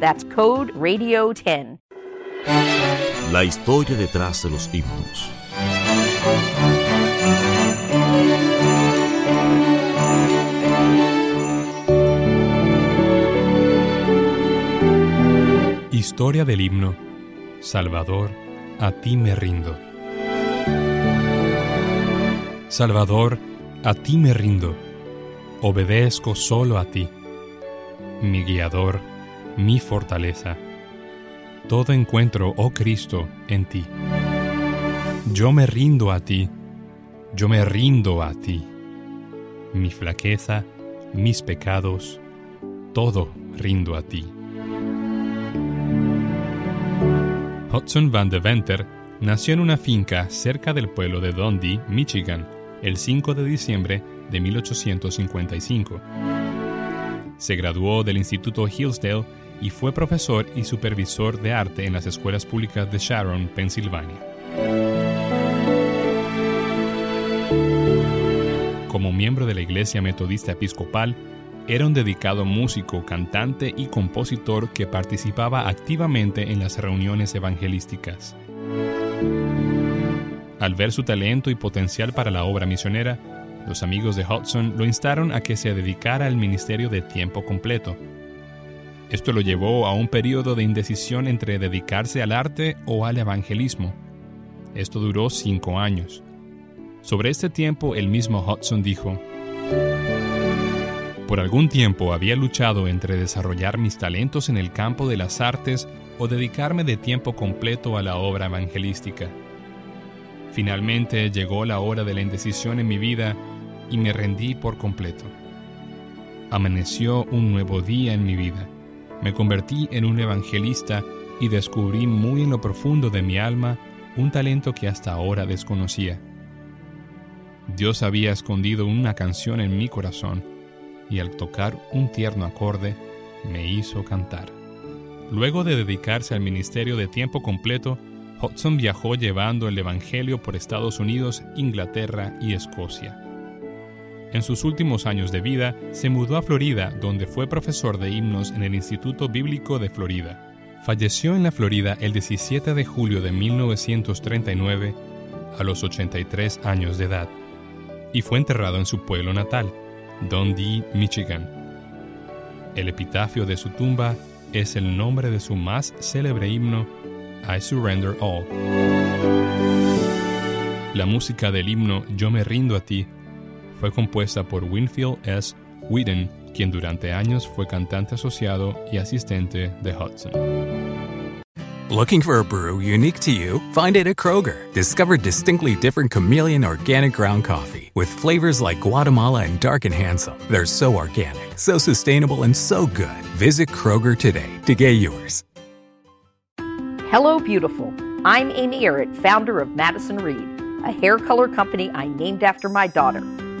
That's code RADIO10. La historia detrás de los himnos. Historia del himno. Salvador, a ti me rindo. Salvador, a ti me rindo. Obedezco solo a ti. Mi guiador, mi fortaleza. Todo encuentro, oh Cristo, en ti. Yo me rindo a ti. Yo me rindo a ti. Mi flaqueza, mis pecados, todo rindo a ti. Hudson Van de Venter nació en una finca cerca del pueblo de Dundee, Michigan, el 5 de diciembre de 1855. Se graduó del Instituto Hillsdale y fue profesor y supervisor de arte en las escuelas públicas de Sharon, Pensilvania. Como miembro de la Iglesia Metodista Episcopal, era un dedicado músico, cantante y compositor que participaba activamente en las reuniones evangelísticas. Al ver su talento y potencial para la obra misionera, los amigos de Hudson lo instaron a que se dedicara al ministerio de tiempo completo. Esto lo llevó a un periodo de indecisión entre dedicarse al arte o al evangelismo. Esto duró cinco años. Sobre este tiempo el mismo Hudson dijo, por algún tiempo había luchado entre desarrollar mis talentos en el campo de las artes o dedicarme de tiempo completo a la obra evangelística. Finalmente llegó la hora de la indecisión en mi vida y me rendí por completo. Amaneció un nuevo día en mi vida. Me convertí en un evangelista y descubrí muy en lo profundo de mi alma un talento que hasta ahora desconocía. Dios había escondido una canción en mi corazón y al tocar un tierno acorde me hizo cantar. Luego de dedicarse al ministerio de tiempo completo, Hudson viajó llevando el Evangelio por Estados Unidos, Inglaterra y Escocia. En sus últimos años de vida, se mudó a Florida, donde fue profesor de himnos en el Instituto Bíblico de Florida. Falleció en la Florida el 17 de julio de 1939, a los 83 años de edad, y fue enterrado en su pueblo natal, Dundee, Michigan. El epitafio de su tumba es el nombre de su más célebre himno, I Surrender All. La música del himno Yo me rindo a ti fue compuesta por Winfield S. Whedon, quien durante años fue cantante asociado y asistente de Hudson. Looking for a brew unique to you? Find it at Kroger. Discover distinctly different chameleon organic ground coffee with flavors like Guatemala and Dark and Handsome. They're so organic, so sustainable, and so good. Visit Kroger today to get yours. Hello, beautiful. I'm Amy Errett, founder of Madison Reed, a hair color company I named after my daughter.